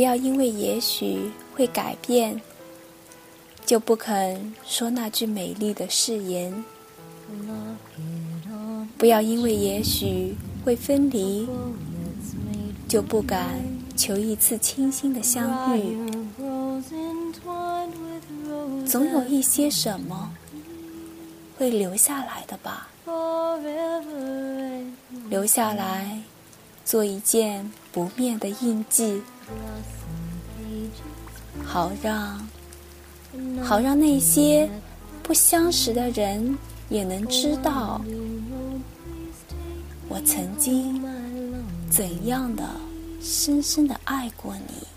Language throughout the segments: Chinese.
不要因为也许会改变，就不肯说那句美丽的誓言。不要因为也许会分离，就不敢求一次清新的相遇。总有一些什么会留下来的吧，留下来做一件不灭的印记，好让好让那些不相识的人也能知道，我曾经怎样的深深的爱过你。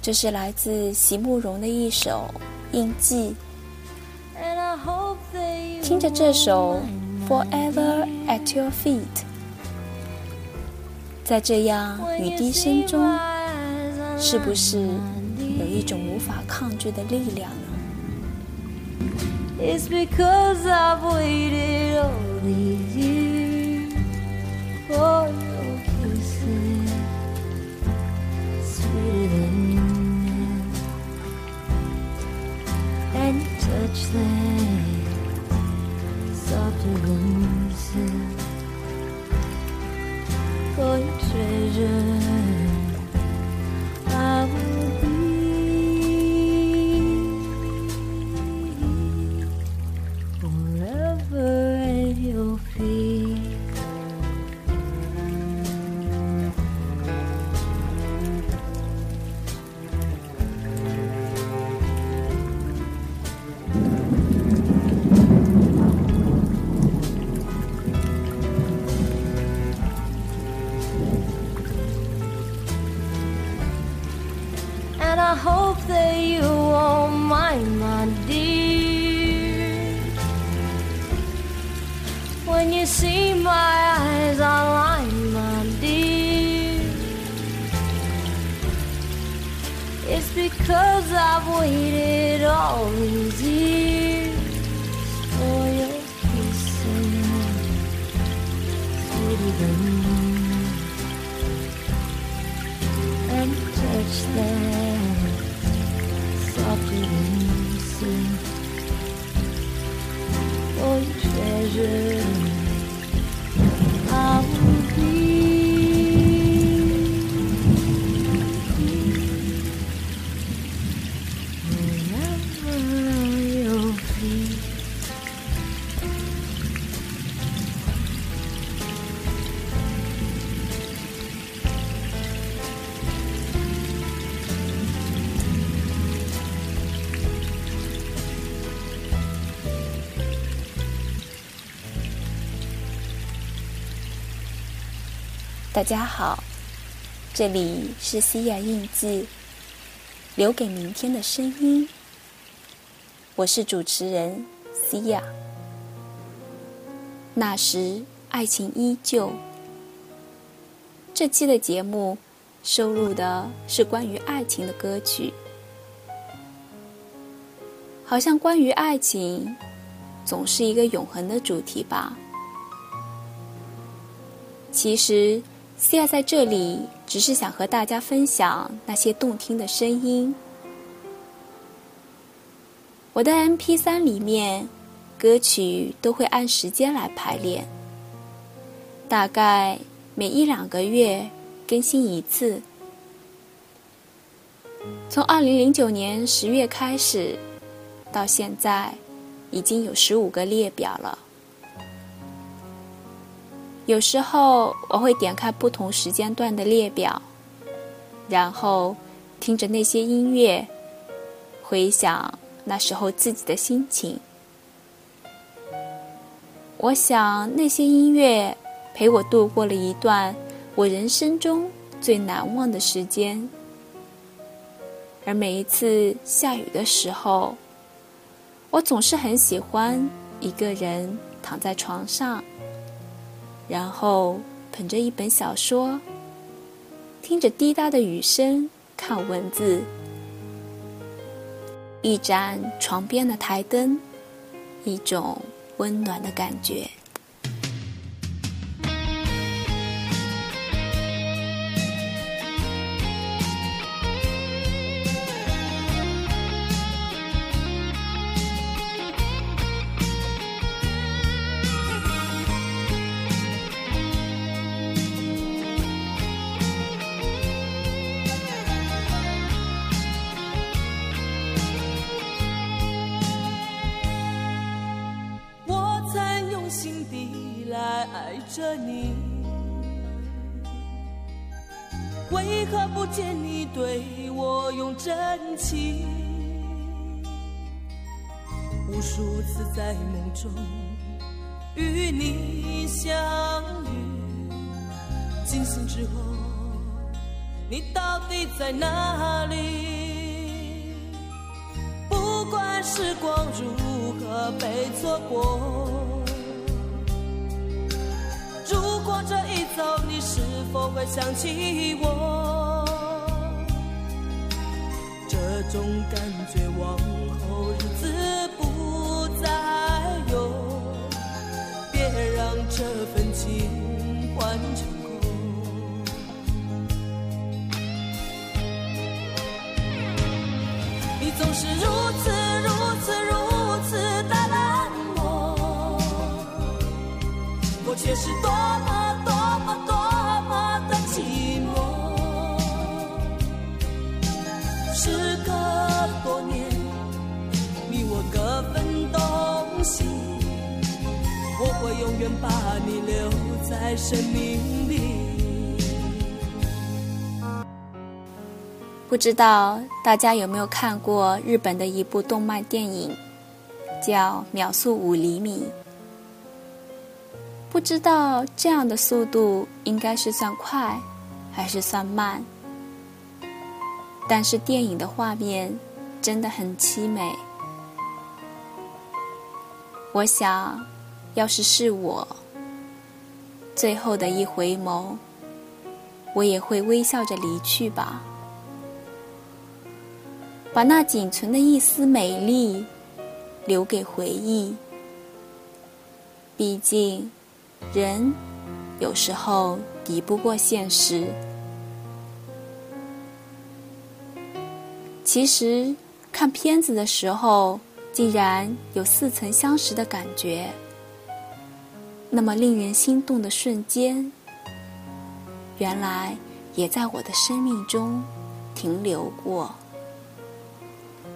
这是来自席慕容的一首《印记》。听着这首《Forever at Your Feet》，在这样雨滴声中，是不是有一种无法抗拒的力量呢？It's because I've waited all these years for your kisses, sweeter than and touch them softer than treasure, touch that softer than treasure. 大家好，这里是西雅印记，留给明天的声音。我是主持人西雅。那时爱情依旧。这期的节目收录的是关于爱情的歌曲，好像关于爱情总是一个永恒的主题吧。其实。西亚在这里只是想和大家分享那些动听的声音。我的 MP 三里面歌曲都会按时间来排练，大概每一两个月更新一次。从二零零九年十月开始，到现在已经有十五个列表了。有时候我会点开不同时间段的列表，然后听着那些音乐，回想那时候自己的心情。我想那些音乐陪我度过了一段我人生中最难忘的时间。而每一次下雨的时候，我总是很喜欢一个人躺在床上。然后捧着一本小说，听着滴答的雨声，看文字。一盏床边的台灯，一种温暖的感觉。地来爱着你。为何不见你对我用真情？无数次在梦中与你相遇，惊醒之后，你到底在哪里？不管时光如何被错过，走，你是否会想起我？这种感觉往后日子不再有，别让这份情换成空。你总是如此如此如此的冷漠，我却是多把你留在生命里。不知道大家有没有看过日本的一部动漫电影，叫《秒速五厘米》。不知道这样的速度应该是算快，还是算慢？但是电影的画面真的很凄美。我想，要是是我，最后的一回眸，我也会微笑着离去吧。把那仅存的一丝美丽留给回忆。毕竟，人有时候敌不过现实。其实，看片子的时候，竟然有似曾相识的感觉。那么令人心动的瞬间，原来也在我的生命中停留过。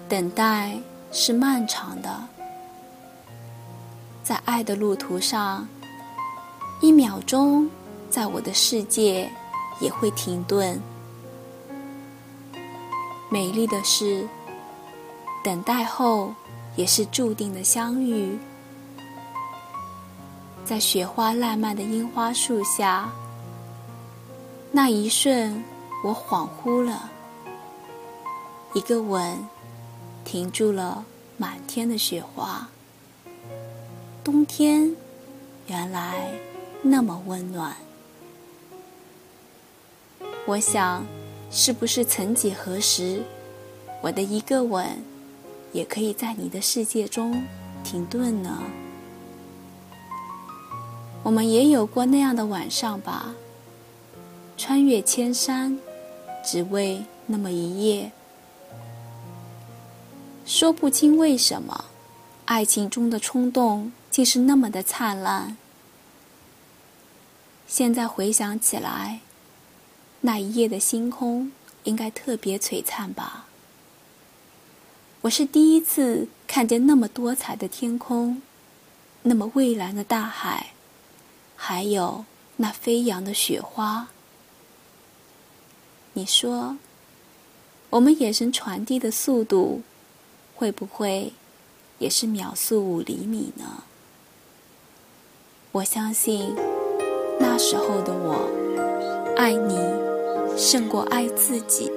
等待是漫长的，在爱的路途上，一秒钟，在我的世界也会停顿。美丽的是，等待后也是注定的相遇。在雪花烂漫的樱花树下，那一瞬，我恍惚了，一个吻。停住了满天的雪花，冬天原来那么温暖。我想，是不是曾几何时，我的一个吻，也可以在你的世界中停顿呢？我们也有过那样的晚上吧，穿越千山，只为那么一夜。说不清为什么，爱情中的冲动竟是那么的灿烂。现在回想起来，那一夜的星空应该特别璀璨吧。我是第一次看见那么多彩的天空，那么蔚蓝的大海，还有那飞扬的雪花。你说，我们眼神传递的速度？会不会也是秒速五厘米呢？我相信那时候的我，爱你胜过爱自己。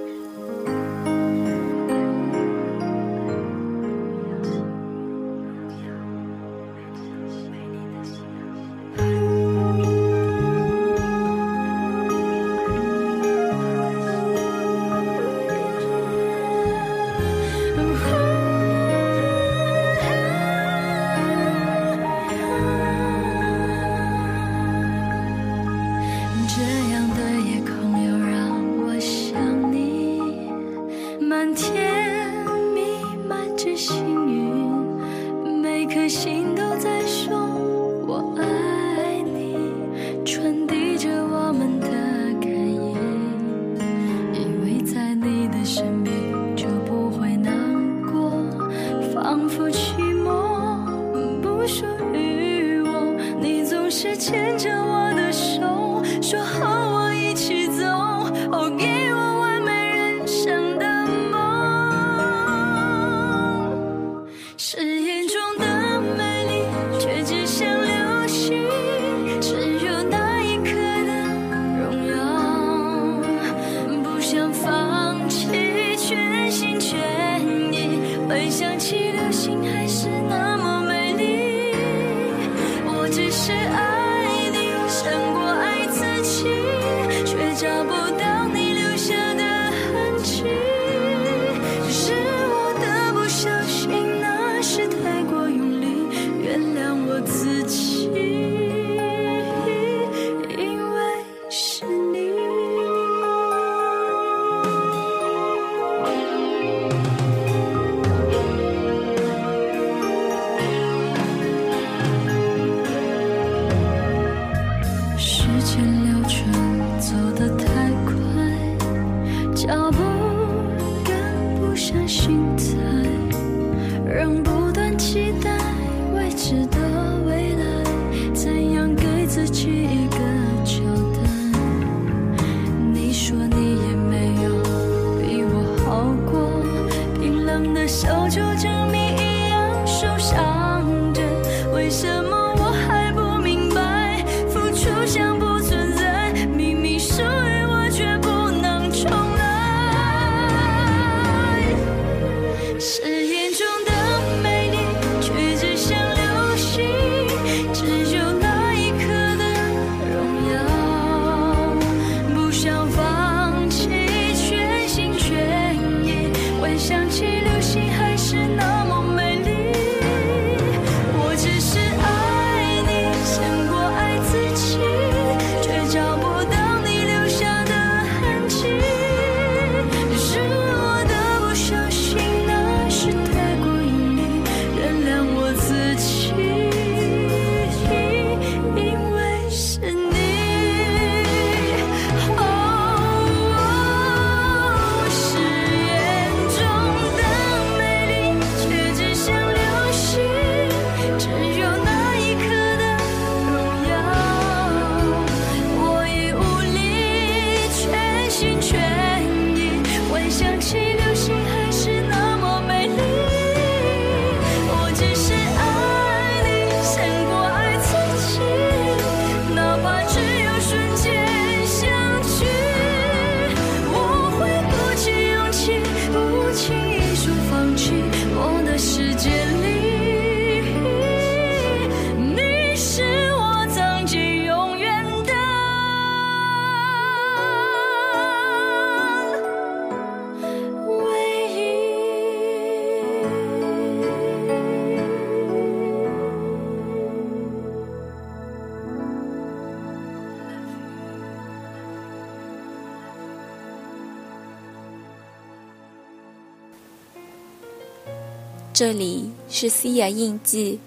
这里是西雅印记，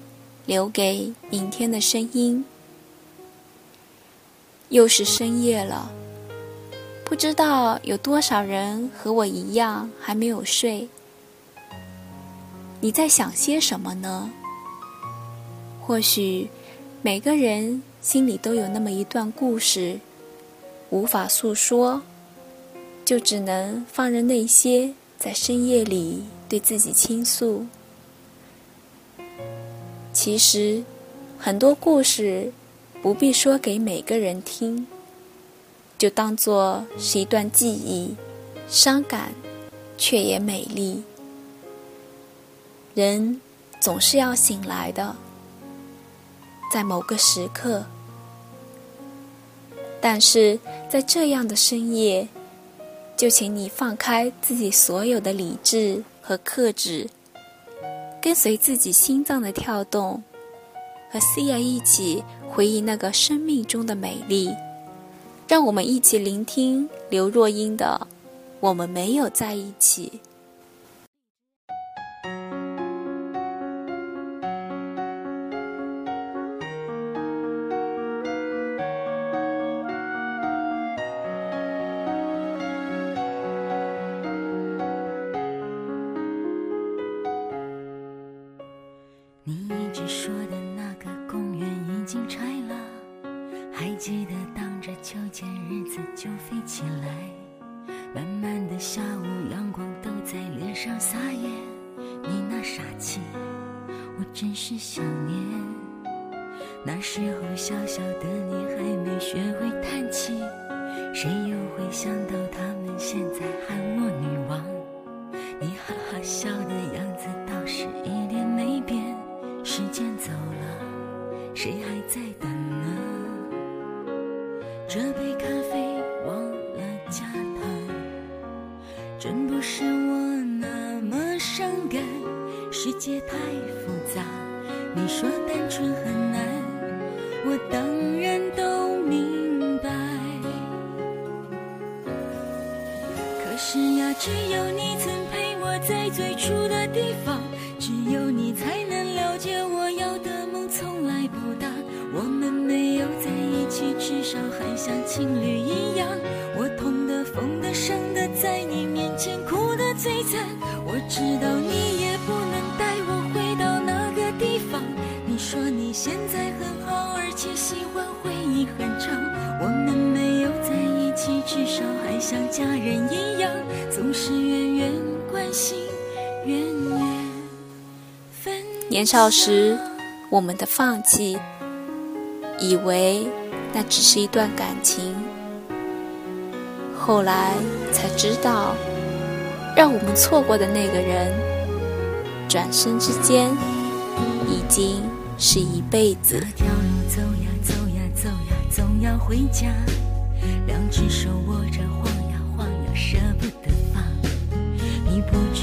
留给明天的声音。又是深夜了，不知道有多少人和我一样还没有睡。你在想些什么呢？或许每个人心里都有那么一段故事，无法诉说，就只能放任那些在深夜里对自己倾诉。其实，很多故事不必说给每个人听，就当做是一段记忆，伤感，却也美丽。人总是要醒来的，在某个时刻。但是在这样的深夜，就请你放开自己所有的理智和克制。跟随自己心脏的跳动，和 Cia 一起回忆那个生命中的美丽。让我们一起聆听刘若英的《我们没有在一起》。真是想念。那时候小小的你还没学会叹气，谁又会想到他们现在年少时，我们的放弃，以为那只是一段感情，后来才知道，让我们错过的那个人，转身之间，已经是一辈子。那条路走呀走呀走呀，总要回家。两只手握着，晃呀晃呀，舍不得放。你不知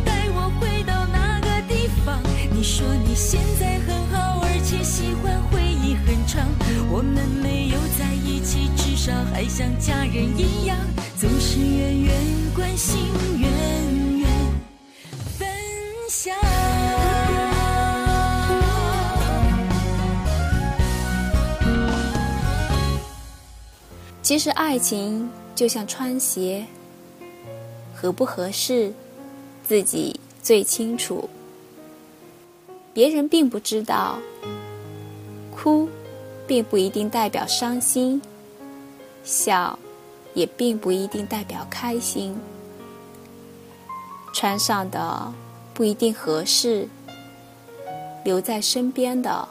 你说你现在很好，而且喜欢回忆很长。我们没有在一起，至少还像家人一样，总是远远关心，远远分享。其实爱情就像穿鞋，合不合适，自己最清楚。别人并不知道，哭。并不一定代表伤心，笑也并不一定代表开心。穿上的不一定合适，留在身边的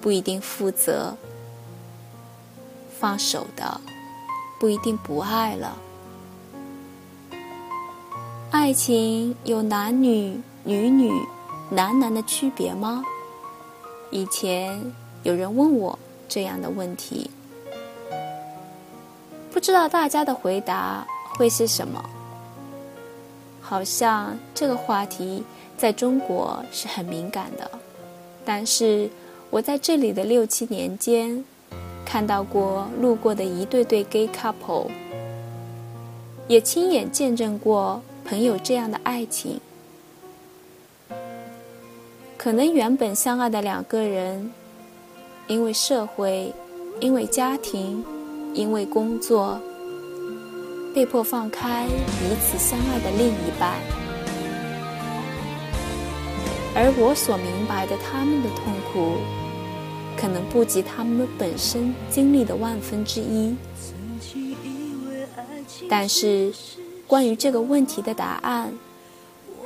不一定负责，放手的不一定不爱了。爱情有男女、女女、男男的区别吗？以前有人问我。这样的问题，不知道大家的回答会是什么？好像这个话题在中国是很敏感的，但是我在这里的六七年间，看到过路过的一对对 gay couple，也亲眼见证过朋友这样的爱情。可能原本相爱的两个人。因为社会，因为家庭，因为工作，被迫放开彼此相爱的另一半，而我所明白的他们的痛苦，可能不及他们本身经历的万分之一。但是，关于这个问题的答案，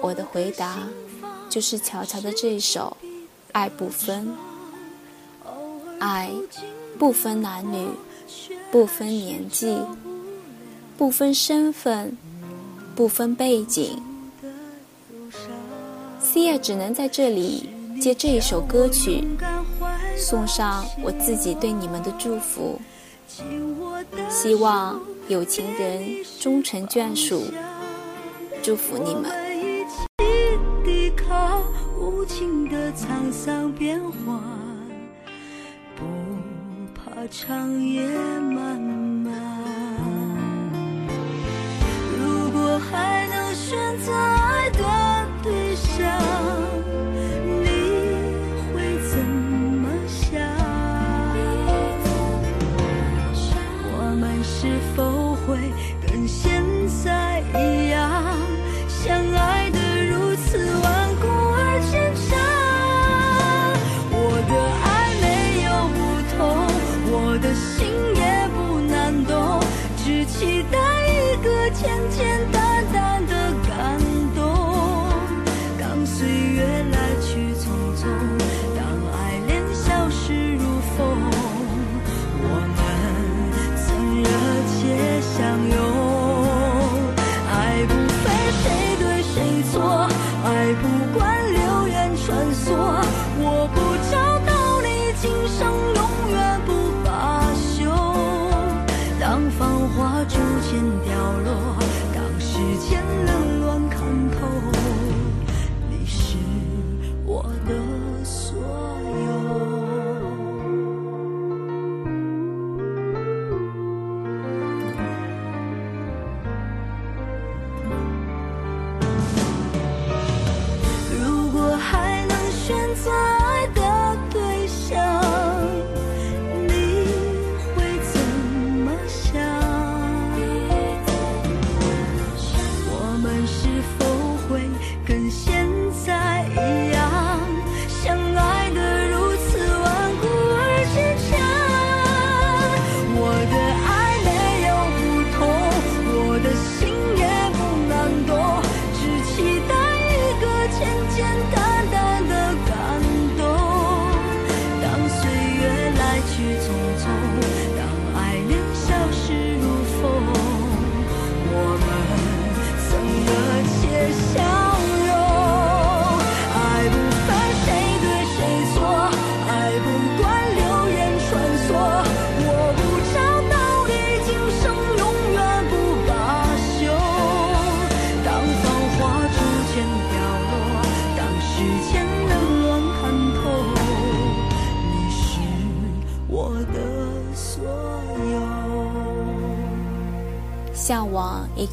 我的回答就是乔乔的这一首《爱不分》。爱不分男女，不分年纪，不分身份，不分背景。Cia 只能在这里借这一首歌曲，送上我自己对你们的祝福。希望有情人终成眷属，祝福你们。情的沧桑变化，不怕长夜漫漫。如果还能选择爱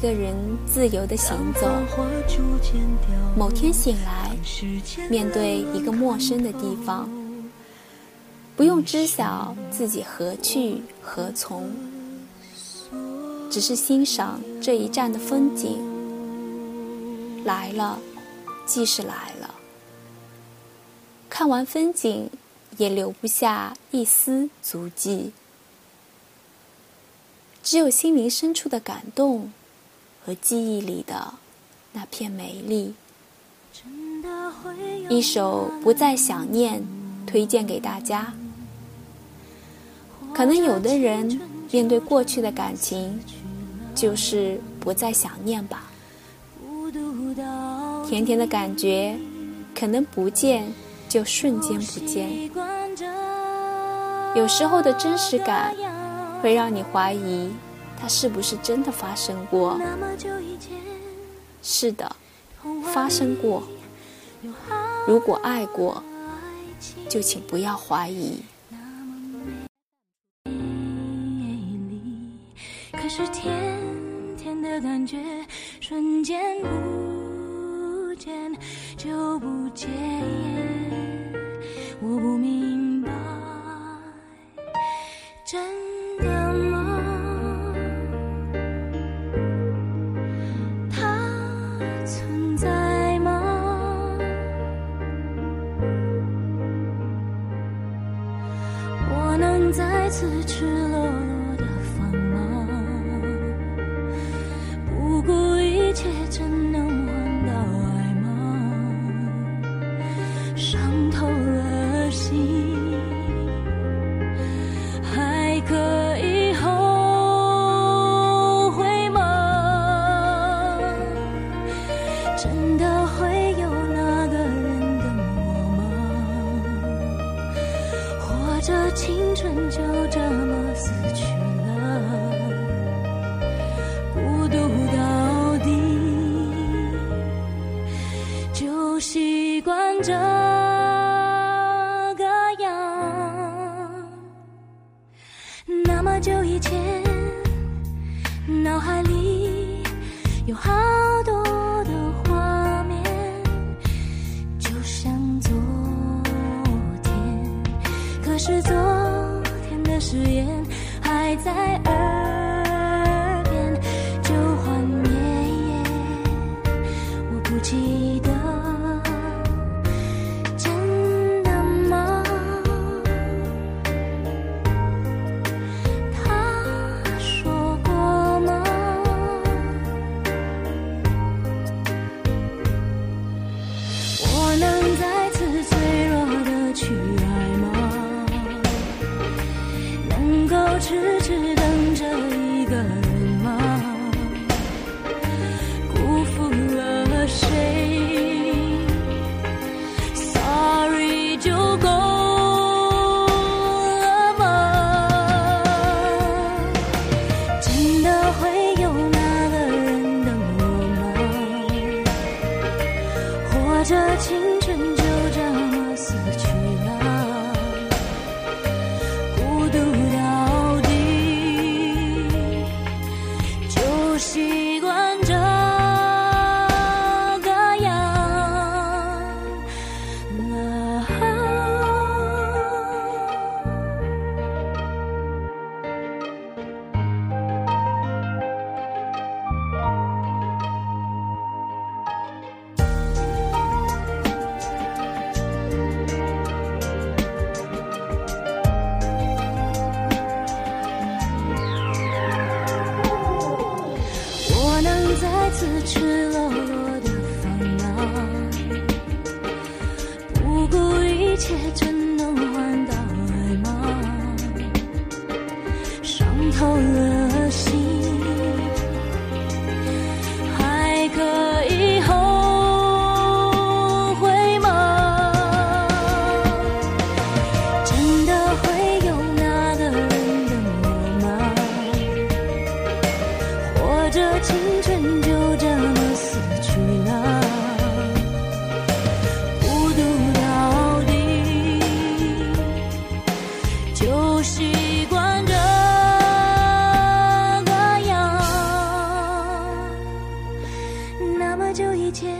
个人自由的行走。某天醒来，面对一个陌生的地方，不用知晓自己何去何从，只是欣赏这一站的风景。来了，即是来了。看完风景，也留不下一丝足迹。只有心灵深处的感动和记忆里的那片美丽。一首《不再想念》推荐给大家。可能有的人面对过去的感情，就是不再想念吧。甜甜的感觉，可能不见就瞬间不见。有时候的真实感。会让你怀疑，它是不是真的发生过？是的，发生过。如果爱过，就请不要怀疑。可是甜甜的感觉瞬间不见就不见，我不明白，真自知。青春就这么死去了孤独到底就习惯这个样。那么久以前那么久以前，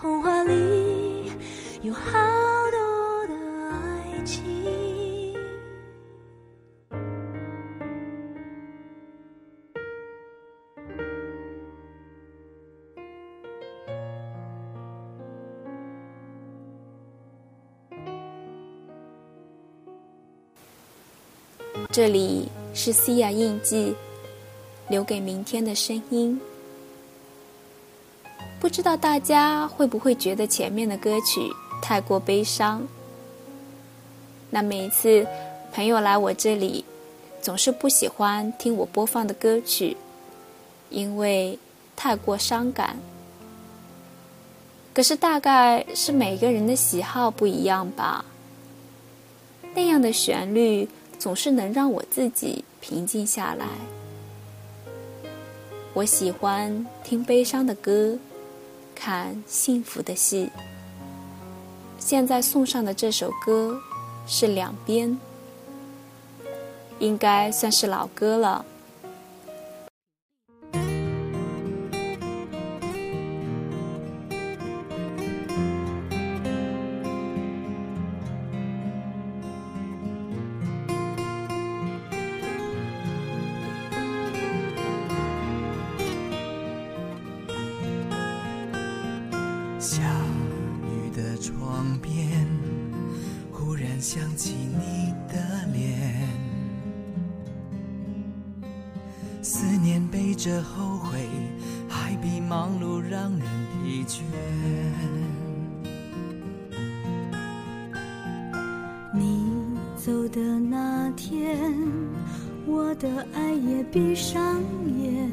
童话里有好多的爱情。这里是西亚印记，留给明天的声音。不知道大家会不会觉得前面的歌曲太过悲伤？那每一次朋友来我这里，总是不喜欢听我播放的歌曲，因为太过伤感。可是大概是每个人的喜好不一样吧。那样的旋律总是能让我自己平静下来。我喜欢听悲伤的歌，看幸福的戏。现在送上的这首歌是《两边》，应该算是老歌了。着后悔，还比忙碌让人疲倦。你走的那天，我的爱也闭上眼。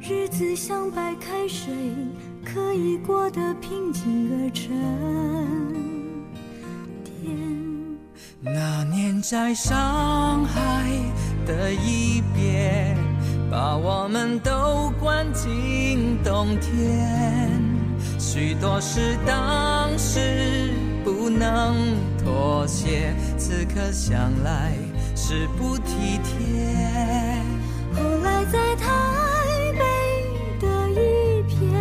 日子像白开水，可以过得平静而沉淀。那年在上海的一别，把我们都关进冬天。许多事当时不不能妥协。此刻想来是不体贴。后来在台北的一片，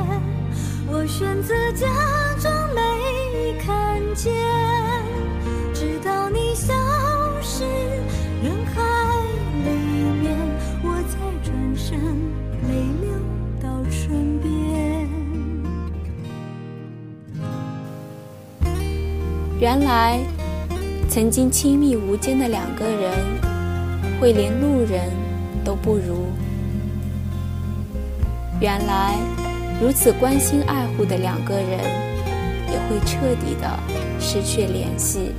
我选择假装没看见，原来，曾经亲密无间的两个人，会连路人都不如。原来，如此关心爱护的两个人，也会彻底的失去联系。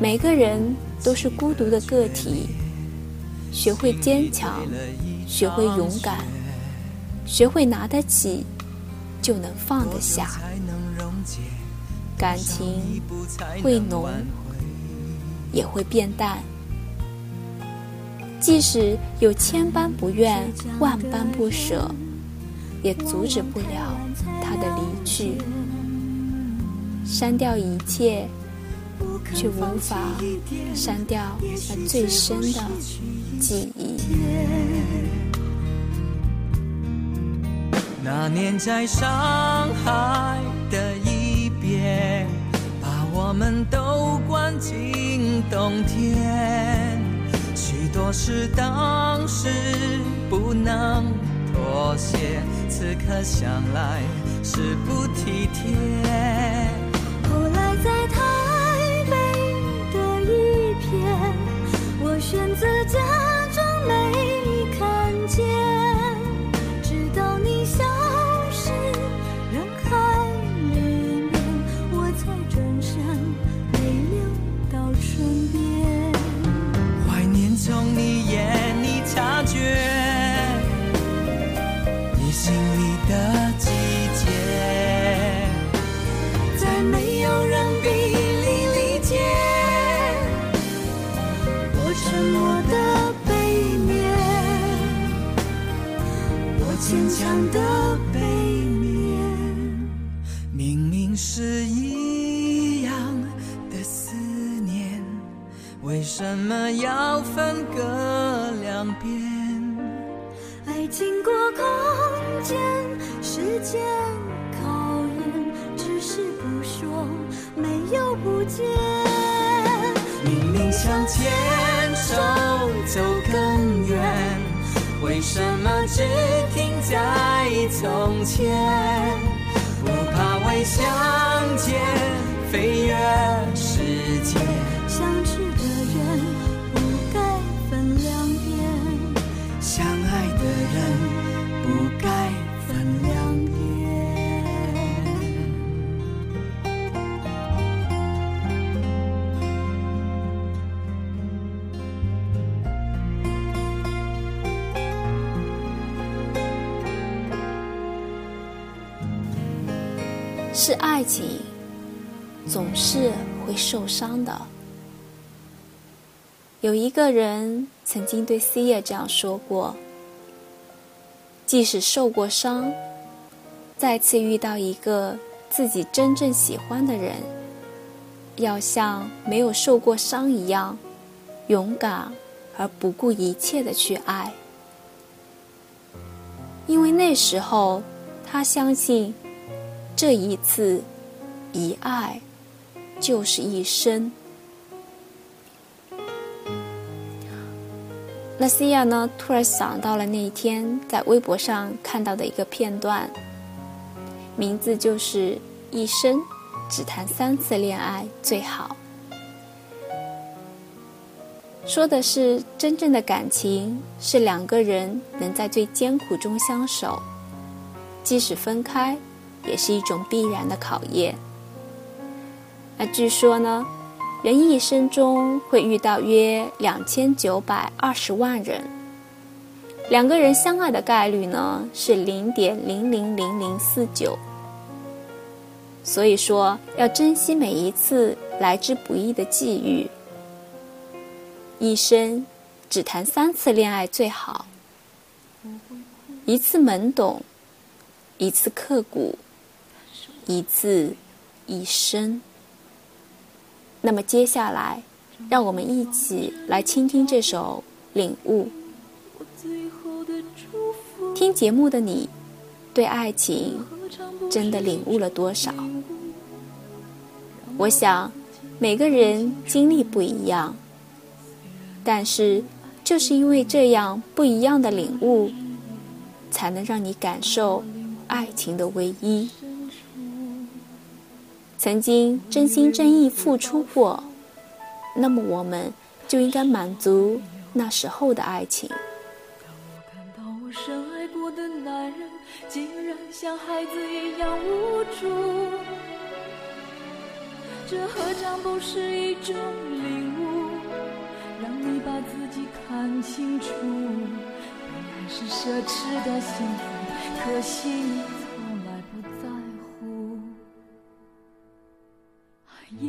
每个人都是孤独的个体，学会坚强，学会勇敢，学会拿得起，就能放得下。感情会浓，也会变淡。即使有千般不愿，万般不舍，也阻止不了他的离去。删掉一切，却无法删掉那最深的记忆。那年在上海的把我们都关进冬天。许多事当时不能妥协，此刻想来是不体贴。后来在台北的一片，我选择假装没是爱情，总是会受伤的。有一个人曾经对 C 叶这样说过：“即使受过伤，再次遇到一个自己真正喜欢的人，要像没有受过伤一样，勇敢而不顾一切的去爱。因为那时候，他相信。”这一次，一爱就是一生。那西亚呢？突然想到了那一天在微博上看到的一个片段，名字就是“一生只谈三次恋爱最好”，说的是真正的感情是两个人能在最艰苦中相守，即使分开。也是一种必然的考验。那据说呢，人一生中会遇到约两千九百二十万人，两个人相爱的概率呢是零点零零零零四九。所以说，要珍惜每一次来之不易的际遇。一生只谈三次恋爱最好，一次懵懂，一次刻骨。一次一生。那么接下来，让我们一起来倾听这首《领悟》。听节目的你，对爱情真的领悟了多少？我想，每个人经历不一样，但是就是因为这样不一样的领悟，才能让你感受爱情的唯一。曾经真心真意付出过，那么我们就应该满足那时候的爱情。深爱过的男人，竟然像孩子一样无助。这何尝不是一种领悟？让你把自己看清楚。被爱是奢侈的幸福，可惜你一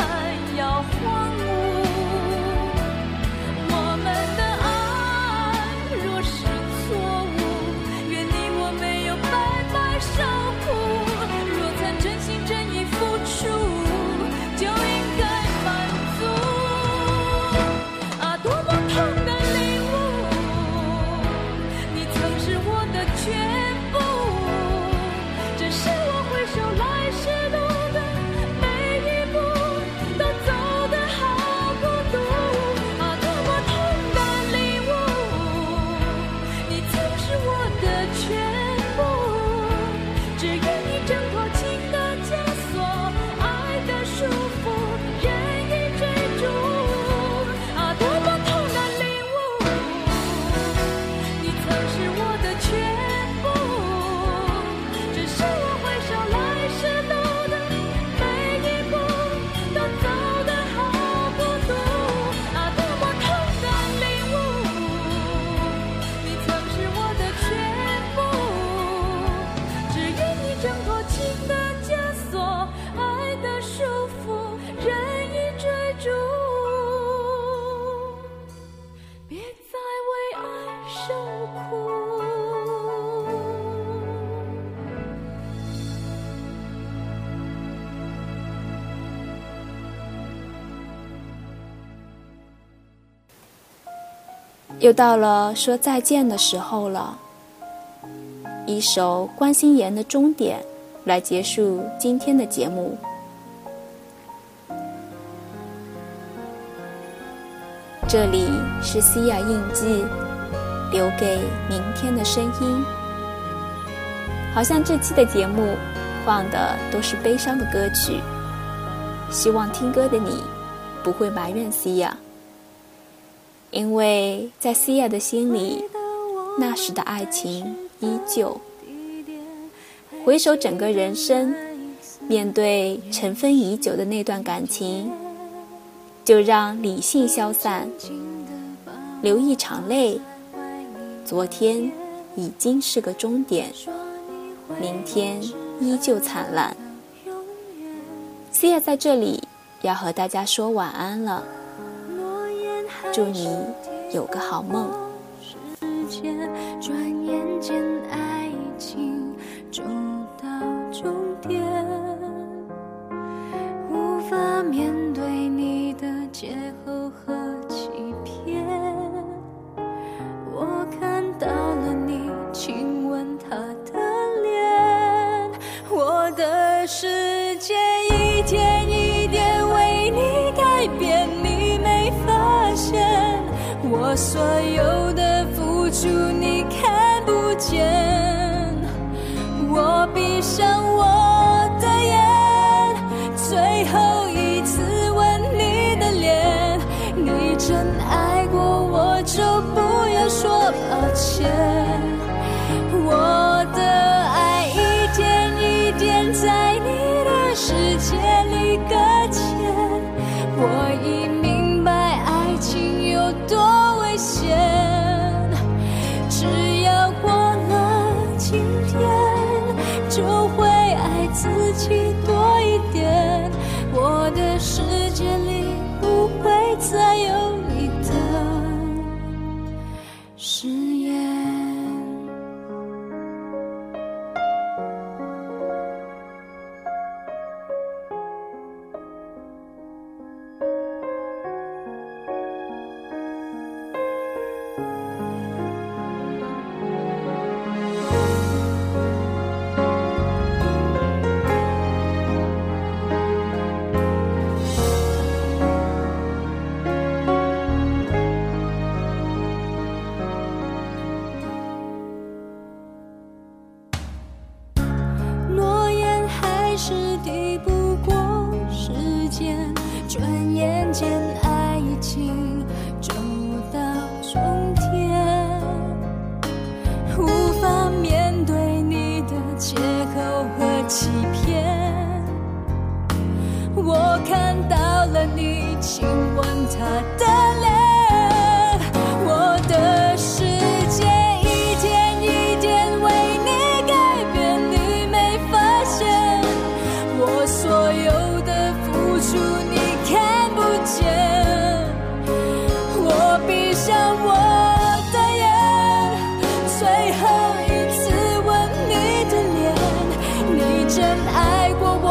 还要荒芜。又到了说再见的时候了，一首关心妍的终点来结束今天的节目。这里是西亚印记，留给明天的声音。好像这期的节目放的都是悲伤的歌曲，希望听歌的你不会埋怨西亚。因为在西亚的心里，那时的爱情依旧。回首整个人生，面对尘封已久的那段感情，就让理性消散，流一场泪。昨天已经是个终点，明天依旧灿烂。西亚在这里要和大家说晚安了。祝你有个好梦。爱过我